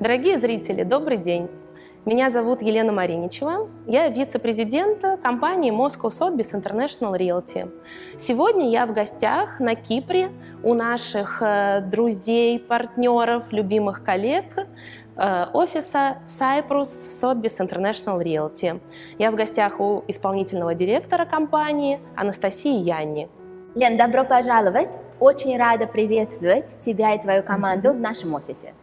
Дорогие зрители, добрый день! Меня зовут Елена Мариничева. Я вице-президент компании Moscow Sotheby's International Realty. Сегодня я в гостях на Кипре у наших э, друзей, партнеров, любимых коллег э, офиса Cyprus Sotheby's International Realty. Я в гостях у исполнительного директора компании Анастасии Янни. Лен, добро пожаловать. Очень рада приветствовать тебя и твою команду в нашем офисе.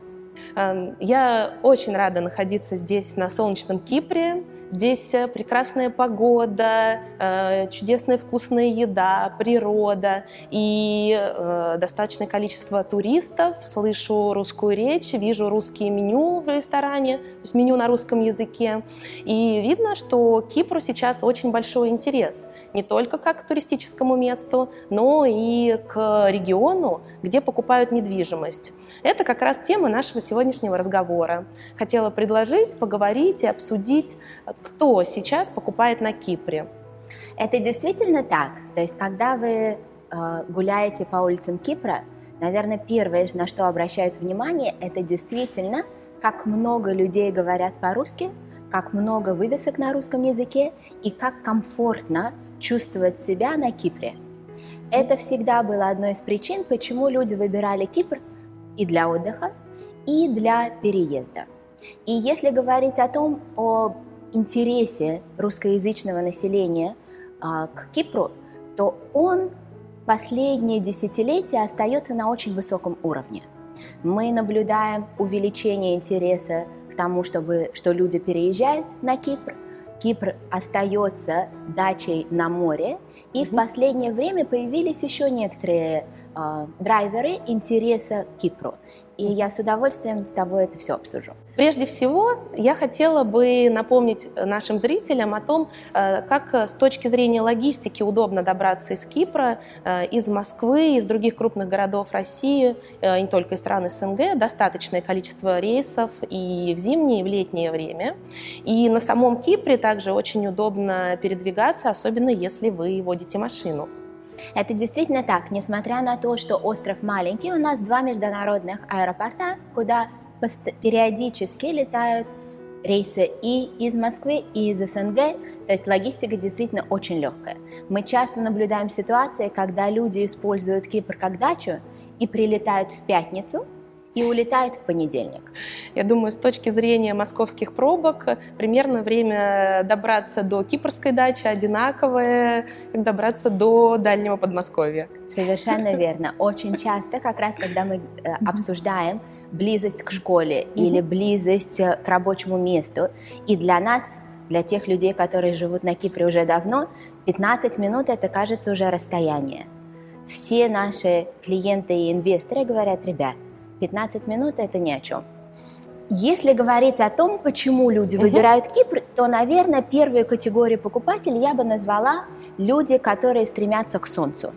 Эм, я очень рада находиться здесь, на солнечном Кипре. Здесь э, прекрасная погода, э, чудесная вкусная еда, природа и э, достаточное количество туристов. Слышу русскую речь, вижу русские меню в ресторане, то есть меню на русском языке. И видно, что Кипру сейчас очень большой интерес. Не только как к туристическому месту, но и к региону, где покупают недвижимость. Это как раз тема нашего сегодняшнего разговора. Хотела предложить, поговорить и обсудить, кто сейчас покупает на Кипре. Это действительно так. То есть, когда вы э, гуляете по улицам Кипра, наверное, первое, на что обращают внимание, это действительно, как много людей говорят по-русски, как много вывесок на русском языке и как комфортно чувствовать себя на Кипре. Это всегда было одной из причин, почему люди выбирали Кипр и для отдыха, и для переезда. И если говорить о том, о интересе русскоязычного населения а, к Кипру, то он последние десятилетия остается на очень высоком уровне. Мы наблюдаем увеличение интереса к тому, чтобы, что люди переезжают на Кипр. Кипр остается дачей на море, и mm-hmm. в последнее время появились еще некоторые драйверы интереса к Кипру и я с удовольствием с тобой это все обсужу. Прежде всего, я хотела бы напомнить нашим зрителям о том, э, как с точки зрения логистики удобно добраться из Кипра, э, из Москвы, из других крупных городов России, э, не только из стран СНГ, достаточное количество рейсов и в зимнее, и в летнее время. И на самом Кипре также очень удобно передвигаться, особенно если вы водите машину. Это действительно так, несмотря на то, что остров маленький, у нас два международных аэропорта, куда периодически летают рейсы и из Москвы, и из СНГ, то есть логистика действительно очень легкая. Мы часто наблюдаем ситуации, когда люди используют Кипр как дачу и прилетают в пятницу, и улетает в понедельник. Я думаю, с точки зрения московских пробок, примерно время добраться до кипрской дачи одинаковое, как добраться до дальнего Подмосковья. Совершенно верно. Очень часто, как раз когда мы э, обсуждаем близость к школе или близость э, к рабочему месту, и для нас, для тех людей, которые живут на Кипре уже давно, 15 минут это кажется уже расстояние. Все наши клиенты и инвесторы говорят, ребят, 15 минут это ни о чем. Если говорить о том, почему люди выбирают Кипр, то, наверное, первую категорию покупателей я бы назвала люди, которые стремятся к солнцу.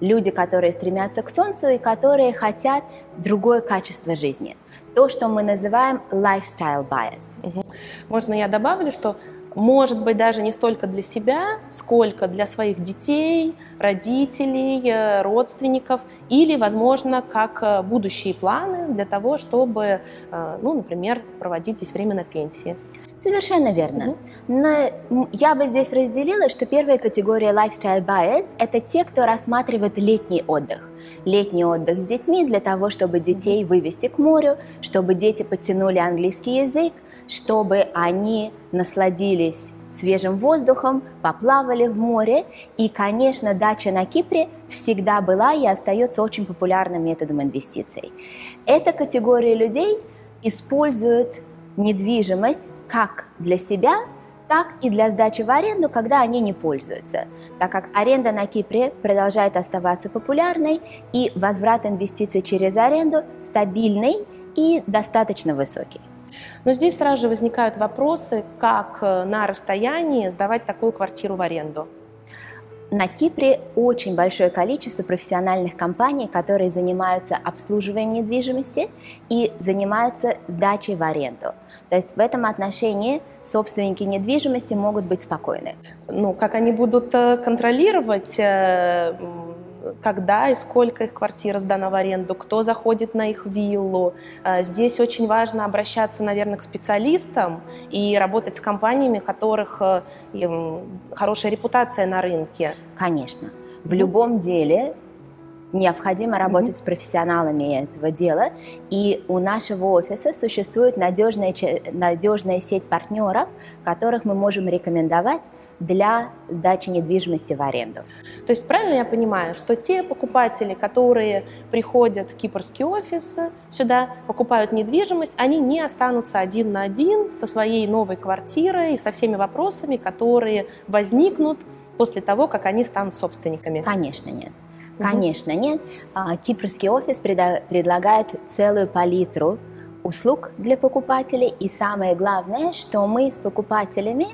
Люди, которые стремятся к солнцу и которые хотят другое качество жизни. То, что мы называем lifestyle bias. Можно я добавлю, что может быть, даже не столько для себя, сколько для своих детей, родителей, э, родственников, или, возможно, как э, будущие планы для того, чтобы, э, ну, например, проводить здесь время на пенсии. Совершенно верно. Но я бы здесь разделила, что первая категория lifestyle bias – это те, кто рассматривает летний отдых. Летний отдых с детьми для того, чтобы детей вывести к морю, чтобы дети подтянули английский язык – чтобы они насладились свежим воздухом, поплавали в море. И, конечно, дача на Кипре всегда была и остается очень популярным методом инвестиций. Эта категория людей использует недвижимость как для себя, так и для сдачи в аренду, когда они не пользуются, так как аренда на Кипре продолжает оставаться популярной и возврат инвестиций через аренду стабильный и достаточно высокий. Но здесь сразу же возникают вопросы, как э, на расстоянии сдавать такую квартиру в аренду. На Кипре очень большое количество профессиональных компаний, которые занимаются обслуживанием недвижимости и занимаются сдачей в аренду. То есть в этом отношении собственники недвижимости могут быть спокойны. Ну, как они будут э, контролировать э, когда и сколько их квартира сдана в аренду, кто заходит на их виллу. Э, здесь очень важно обращаться, наверное, к специалистам и работать с компаниями, у которых хорошая репутация на рынке. Конечно. В любом деле необходимо работать mm-hmm. с профессионалами этого дела. И у нашего офиса существует надежная, надежная сеть партнеров, которых мы можем рекомендовать для сдачи недвижимости в аренду. То есть правильно я понимаю, что те покупатели, которые приходят в кипрский офис сюда, покупают недвижимость, они не останутся один на один со своей новой квартирой и со всеми вопросами, которые возникнут после того, как они станут собственниками? Конечно, нет. Конечно, нет. А, кипрский офис предлагает целую палитру услуг для покупателей. И самое главное, что мы с покупателями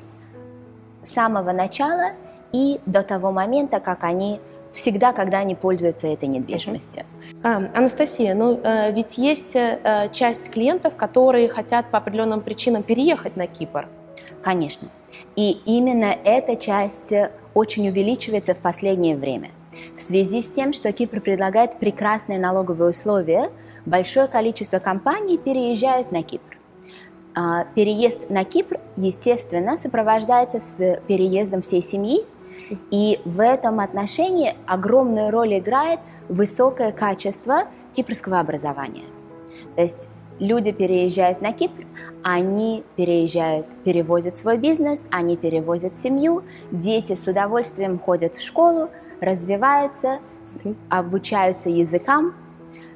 с самого начала и до того момента, как они всегда, когда они пользуются этой недвижимостью. А, Анастасия, ну э, ведь есть э, часть клиентов, которые хотят по определенным причинам переехать на Кипр. Конечно. И именно эта часть очень увеличивается в последнее время. В связи с тем, что Кипр предлагает прекрасные налоговые условия, большое количество компаний переезжают на Кипр. А, переезд на Кипр, естественно, сопровождается с переездом всей семьи, и в этом отношении огромную роль играет высокое качество кипрского образования. То есть люди переезжают на Кипр, они переезжают, перевозят свой бизнес, они перевозят семью, дети с удовольствием ходят в школу, развиваются, обучаются языкам.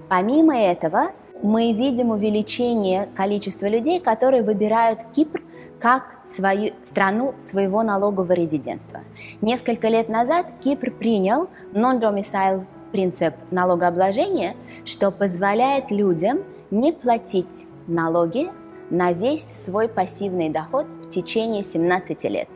Помимо этого, мы видим увеличение количества людей, которые выбирают Кипр как свою страну своего налогового резидентства. Несколько лет назад Кипр принял non-domicile принцип налогообложения, что позволяет людям не платить налоги на весь свой пассивный доход в течение 17 лет.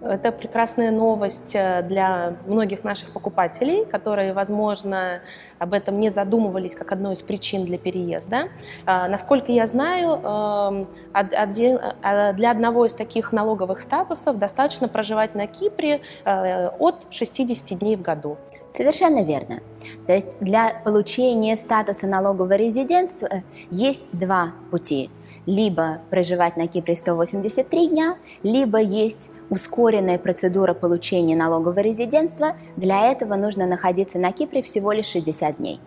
Это прекрасная новость э, для многих наших покупателей, которые, возможно, об этом не задумывались как одной из причин для переезда. А, насколько я знаю, эм, э, для одного из таких налоговых статусов достаточно проживать на Кипре э, от 60 дней в году. Совершенно верно. То есть для получения статуса налогового резидентства есть два пути. Либо проживать на Кипре 183 дня, либо есть ускоренная процедура получения налогового резидентства. Для этого нужно находиться на Кипре всего лишь 60 дней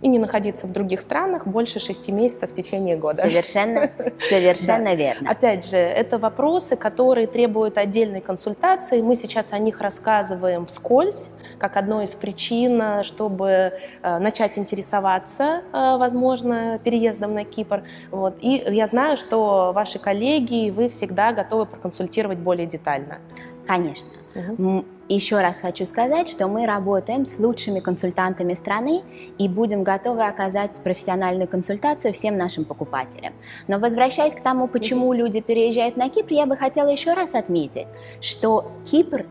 и не находиться в других странах больше шести месяцев в течение года. Совершенно, совершенно верно. Опять же, это вопросы, которые требуют отдельной консультации. Мы сейчас о них рассказываем вскользь, как одной из причин, чтобы э, начать интересоваться, э, возможно, переездом на Кипр. Вот. И я знаю, что ваши коллеги, вы всегда готовы проконсультировать более детально. Конечно. Угу. Еще раз хочу сказать, что мы работаем с лучшими консультантами страны и будем готовы оказать профессиональную консультацию всем нашим покупателям. Но возвращаясь к тому, почему люди переезжают на Кипр, я бы хотела еще раз отметить, что Кипр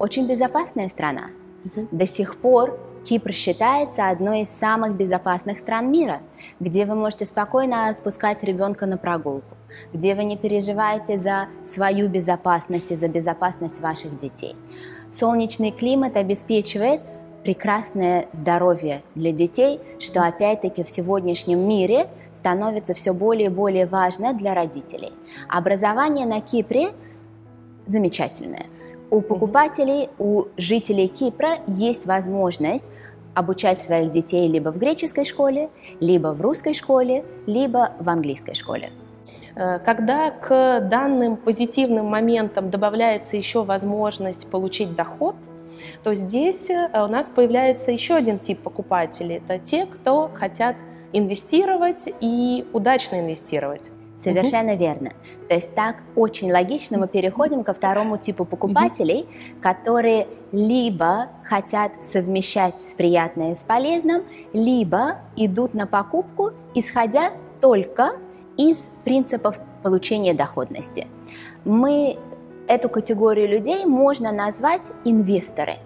очень безопасная страна. До сих пор Кипр считается одной из самых безопасных стран мира, где вы можете спокойно отпускать ребенка на прогулку, где вы не переживаете за свою безопасность и за безопасность ваших детей. Солнечный климат обеспечивает прекрасное здоровье для детей, что опять-таки в сегодняшнем мире становится все более и более важно для родителей. Образование на Кипре замечательное. У покупателей, у жителей Кипра есть возможность обучать своих детей либо в греческой школе, либо в русской школе, либо в английской школе. Э, когда к данным позитивным моментам добавляется еще возможность получить доход, то здесь э, у нас появляется еще один тип покупателей. Это те, кто хотят инвестировать и удачно инвестировать. Совершенно угу. верно. То есть так очень логично мы переходим ко второму типу покупателей, угу. которые либо хотят совмещать с приятное с полезным, либо идут на покупку, исходя только из принципов получения доходности. Мы эту категорию людей можно назвать инвесторы.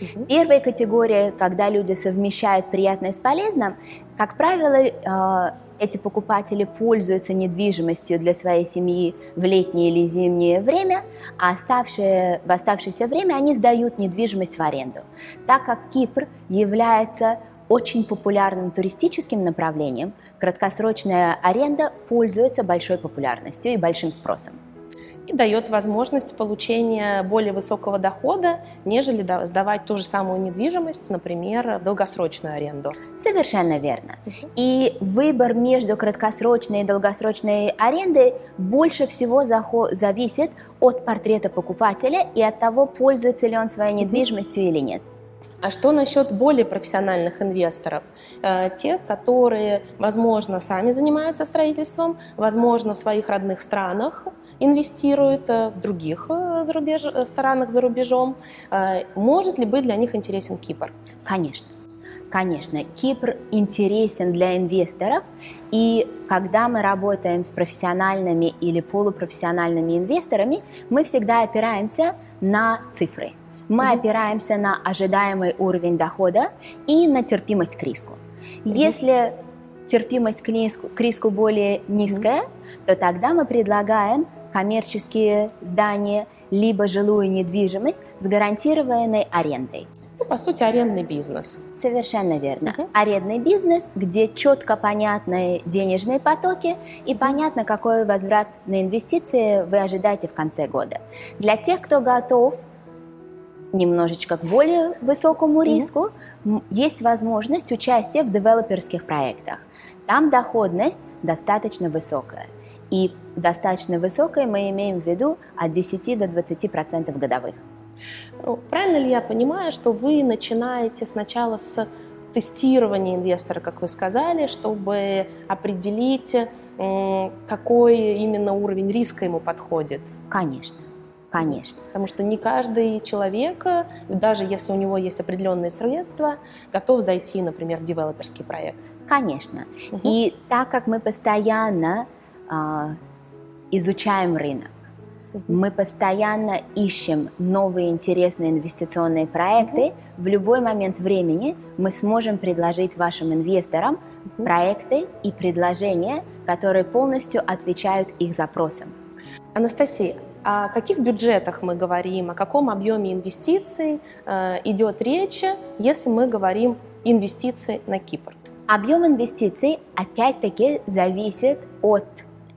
Угу. Первая категория, когда люди совмещают приятное с полезным, как правило, э, эти покупатели пользуются недвижимостью для своей семьи в летнее или зимнее время, а оставшие, в оставшееся время они сдают недвижимость в аренду. Так как Кипр является очень популярным туристическим направлением, краткосрочная аренда пользуется большой популярностью и большим спросом и дает возможность получения более высокого дохода, нежели сдавать ту же самую недвижимость, например, в долгосрочную аренду. Совершенно верно. И выбор между краткосрочной и долгосрочной арендой больше всего зависит от портрета покупателя и от того, пользуется ли он своей недвижимостью или нет. А что насчет более профессиональных инвесторов? Э, те, которые, возможно, сами занимаются строительством, возможно, в своих родных странах инвестируют э, в других э, зарубеж... странах за рубежом. Может ли быть для них интересен Кипр? Конечно. Конечно, Кипр интересен для инвесторов, и когда мы работаем с профессиональными или полупрофессиональными инвесторами, мы всегда опираемся на цифры – мы опираемся на ожидаемый уровень дохода и на терпимость к риску. Если терпимость к риску, к риску более низкая, то тогда мы предлагаем коммерческие здания либо жилую недвижимость с гарантированной арендой. Ну, по сути, арендный бизнес. Совершенно верно. Uh-huh. Арендный бизнес, где четко понятны денежные потоки и понятно, какой возврат на инвестиции вы ожидаете в конце года. Для тех, кто готов немножечко к более высокому риску, mm-hmm. есть возможность участия в девелоперских проектах. Там доходность достаточно высокая. И достаточно высокой мы имеем в виду от 10 до 20 процентов годовых. Ну, правильно ли я понимаю, что вы начинаете сначала с тестирования инвестора, как вы сказали, чтобы определить, какой именно уровень риска ему подходит? Конечно. Конечно. Потому что не каждый человек, даже если у него есть определенные средства, готов зайти, например, в девелоперский проект. Конечно. Угу. И так как мы постоянно э, изучаем рынок, угу. мы постоянно ищем новые интересные инвестиционные проекты, угу. в любой момент времени мы сможем предложить вашим инвесторам угу. проекты и предложения, которые полностью отвечают их запросам. Анастасия, о каких бюджетах мы говорим, о каком объеме инвестиций э, идет речь, если мы говорим инвестиции на Кипр? Объем инвестиций опять-таки зависит от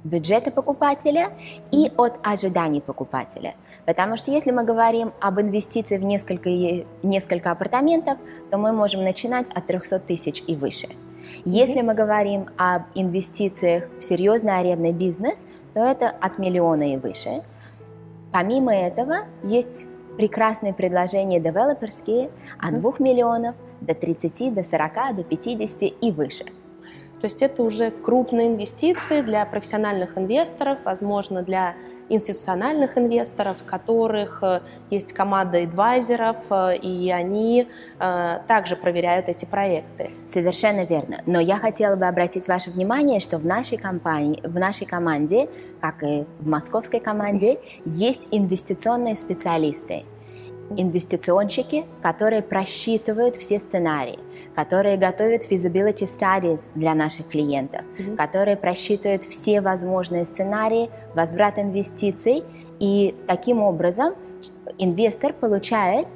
бюджета покупателя и от ожиданий покупателя. Потому что если мы говорим об инвестиции в несколько, несколько апартаментов, то мы можем начинать от 300 тысяч и выше. Если мы говорим об инвестициях в серьезный арендный бизнес, то это от миллиона и выше. Помимо этого, есть прекрасные предложения девелоперские от 2 миллионов до 30, до 40, до 50 и выше. То есть это уже крупные инвестиции для профессиональных инвесторов, возможно, для институциональных инвесторов, у которых э, есть команда адвайзеров, э, и они э, также проверяют эти проекты. Совершенно верно. Но я хотела бы обратить ваше внимание, что в нашей компании, в нашей команде, как и в московской команде, есть инвестиционные специалисты, инвестиционщики, которые просчитывают все сценарии которые готовят feasibility studies для наших клиентов, mm-hmm. которые просчитывают все возможные сценарии, возврат инвестиций, и таким образом инвестор получает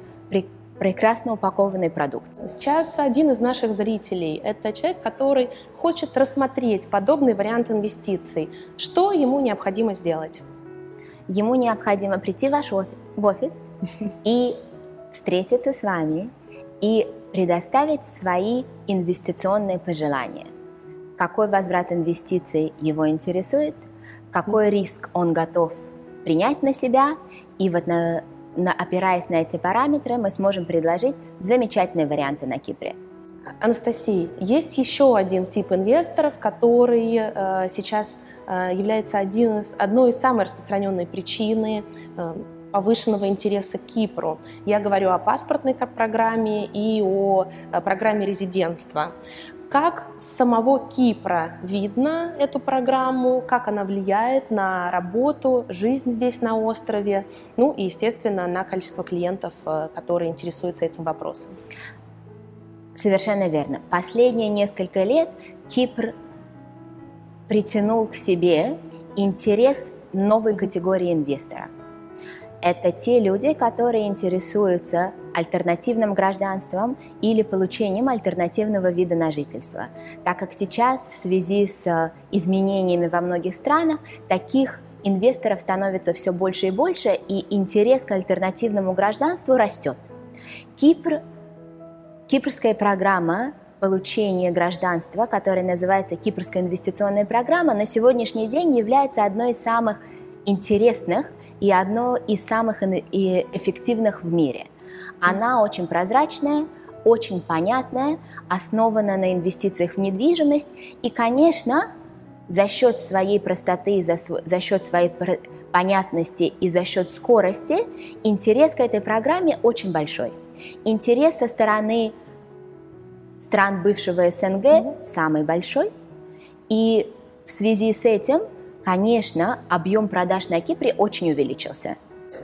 прекрасно упакованный продукт. Сейчас один из наших зрителей – это человек, который хочет рассмотреть подобный вариант инвестиций. Что ему необходимо сделать? Ему необходимо прийти в ваш офис и встретиться с вами и предоставить свои инвестиционные пожелания. Какой возврат инвестиций его интересует, какой риск он готов принять на себя, и вот на, на, опираясь на эти параметры, мы сможем предложить замечательные варианты на Кипре. Анастасия, есть еще один тип инвесторов, который э, сейчас э, является один из, одной из самых распространенных причин э, повышенного интереса к Кипру. Я говорю о паспортной программе и о э, программе резидентства. Как с самого Кипра видно эту программу, как она влияет на работу, жизнь здесь на острове, ну и, естественно, на количество клиентов, э, которые интересуются этим вопросом? Совершенно верно. Последние несколько лет Кипр притянул к себе интерес новой категории инвесторов. Это те люди, которые интересуются альтернативным гражданством или получением альтернативного вида на жительство, так как сейчас в связи с изменениями во многих странах таких инвесторов становится все больше и больше, и интерес к альтернативному гражданству растет. Кипр, кипрская программа получения гражданства, которая называется Кипрская инвестиционная программа, на сегодняшний день является одной из самых интересных и одной из самых эффективных в мире. Она очень прозрачная, очень понятная, основана на инвестициях в недвижимость и, конечно, за счет своей простоты, за, за счет своей понятности и за счет скорости интерес к этой программе очень большой. Интерес со стороны стран бывшего СНГ mm-hmm. самый большой. И в связи с этим, конечно, объем продаж на Кипре очень увеличился.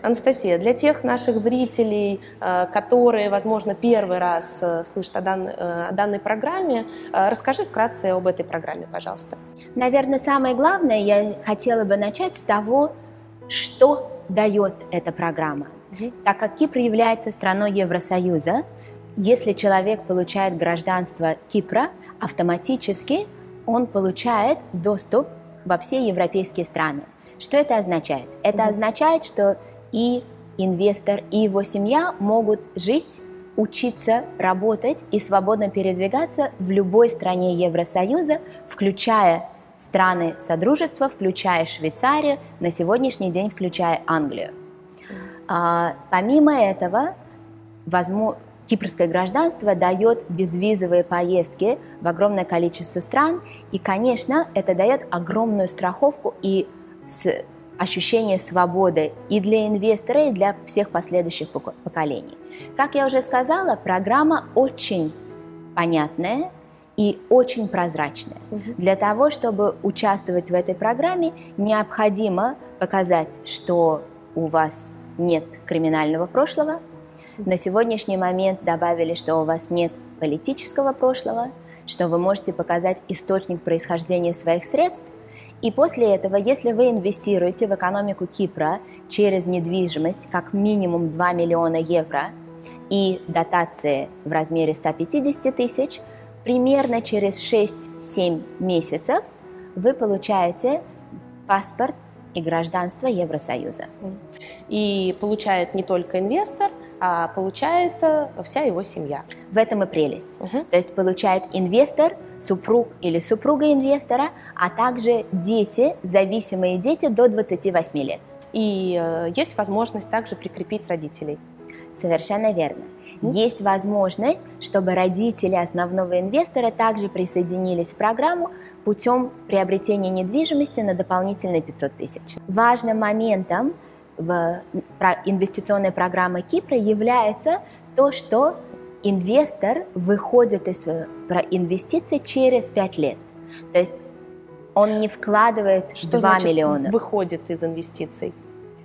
Анастасия, для тех наших зрителей, э, которые, возможно, первый раз э, слышат о, дан, э, о данной программе, расскажи вкратце об этой программе, пожалуйста. Наверное, самое главное, я хотела бы начать с того, что дает эта программа. Так как Кипр является страной Евросоюза, если человек получает гражданство Кипра, автоматически он получает доступ во все европейские страны. Что это означает? Это означает, что и инвестор, и его семья могут жить, учиться, работать и свободно передвигаться в любой стране Евросоюза, включая страны Содружества, включая Швейцарию, на сегодняшний день включая Англию. А, помимо этого, возможно, Кипрское гражданство дает безвизовые поездки в огромное количество стран, и, конечно, это дает огромную страховку и ощущение свободы и для инвестора, и для всех последующих поколений. Как я уже сказала, программа очень понятная и очень прозрачная. Угу. Для того, чтобы участвовать в этой программе, необходимо показать, что у вас нет криминального прошлого, на сегодняшний момент добавили, что у вас нет политического прошлого, что вы можете показать источник происхождения своих средств. И после этого, если вы инвестируете в экономику Кипра через недвижимость как минимум 2 миллиона евро и дотации в размере 150 тысяч, примерно через 6-7 месяцев вы получаете паспорт и гражданство Евросоюза. И получает не только инвестор, а получает э, вся его семья. В этом и прелесть. Угу. То есть получает инвестор, супруг или супруга инвестора, а также дети, зависимые дети до 28 лет. И э, есть возможность также прикрепить родителей. Совершенно верно. Есть возможность, чтобы родители основного инвестора также присоединились в программу путем приобретения недвижимости на дополнительные 500 тысяч. Важным моментом в инвестиционной программы Кипра является то, что инвестор выходит из инвестиций через 5 лет. То есть он не вкладывает что 2 значит миллиона. Выходит из инвестиций.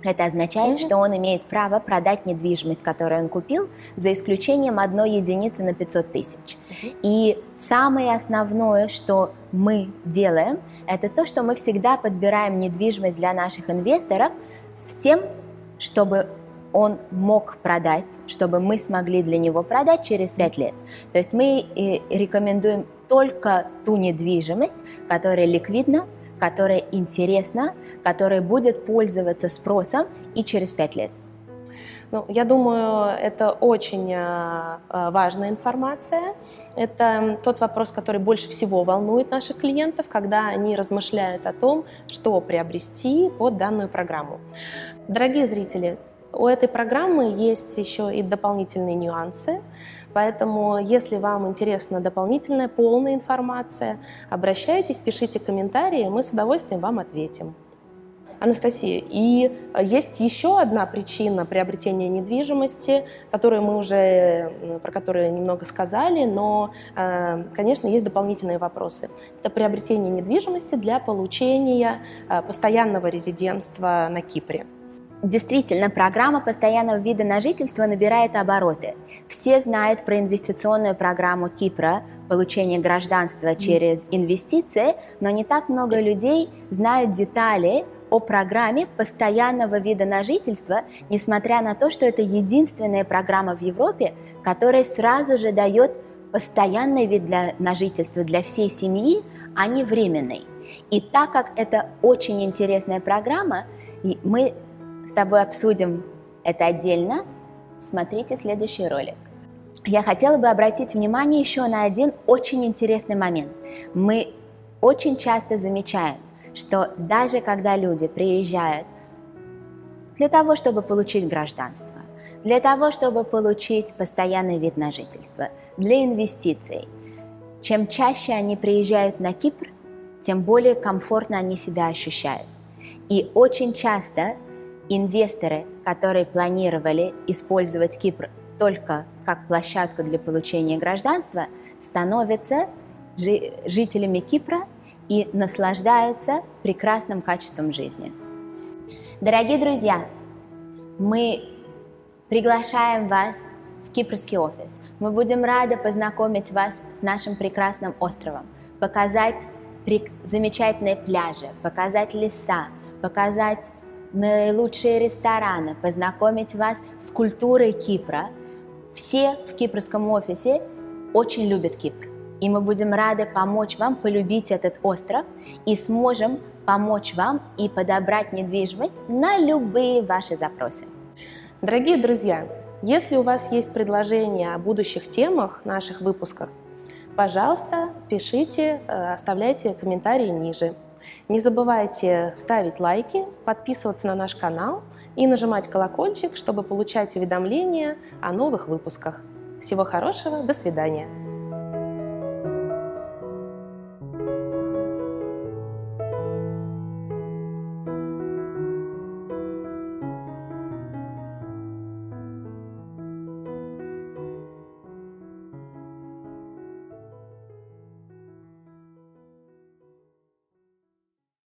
Это означает, mm-hmm. что он имеет право продать недвижимость, которую он купил, за исключением одной единицы на 500 тысяч. Mm-hmm. И самое основное, что мы делаем, это то, что мы всегда подбираем недвижимость для наших инвесторов – с тем, чтобы он мог продать, чтобы мы смогли для него продать через 5 лет. То есть мы рекомендуем только ту недвижимость, которая ликвидна, которая интересна, которая будет пользоваться спросом и через 5 лет. Ну, я думаю, это очень э, э, важная информация. Это тот вопрос, который больше всего волнует наших клиентов, когда они размышляют о том, что приобрести под данную программу. Дорогие зрители, у этой программы есть еще и дополнительные нюансы, поэтому если вам интересна дополнительная полная информация, обращайтесь, пишите комментарии, мы с удовольствием вам ответим. Анастасия, и э, есть еще одна причина приобретения недвижимости, которую мы уже, про которую немного сказали, но, э, конечно, есть дополнительные вопросы. Это приобретение недвижимости для получения э, постоянного резидентства на Кипре. Действительно, программа постоянного вида на жительство набирает обороты. Все знают про инвестиционную программу Кипра, получение гражданства через инвестиции, но не так много людей знают детали о программе постоянного вида на жительство, несмотря на то, что это единственная программа в Европе, которая сразу же дает постоянный вид для, на жительство для всей семьи, а не временный. И так как это очень интересная программа, мы с тобой обсудим это отдельно. Смотрите следующий ролик. Я хотела бы обратить внимание еще на один очень интересный момент. Мы очень часто замечаем, что даже когда люди приезжают для того, чтобы получить гражданство, для того, чтобы получить постоянный вид на жительство, для инвестиций, чем чаще они приезжают на Кипр, тем более комфортно они себя ощущают. И очень часто инвесторы, которые планировали использовать Кипр только как площадку для получения гражданства, становятся жителями Кипра и наслаждаются прекрасным качеством жизни. Дорогие друзья, мы приглашаем вас в кипрский офис. Мы будем рады познакомить вас с нашим прекрасным островом, показать замечательные пляжи, показать леса, показать наилучшие рестораны, познакомить вас с культурой Кипра. Все в кипрском офисе очень любят Кипр. И мы будем рады помочь вам полюбить этот остров и сможем помочь вам и подобрать недвижимость на любые ваши запросы. Дорогие друзья, если у вас есть предложения о будущих темах наших выпусках, пожалуйста, пишите, э, оставляйте комментарии ниже. Не забывайте ставить лайки, подписываться на наш канал и нажимать колокольчик, чтобы получать уведомления о новых выпусках. Всего хорошего, до свидания!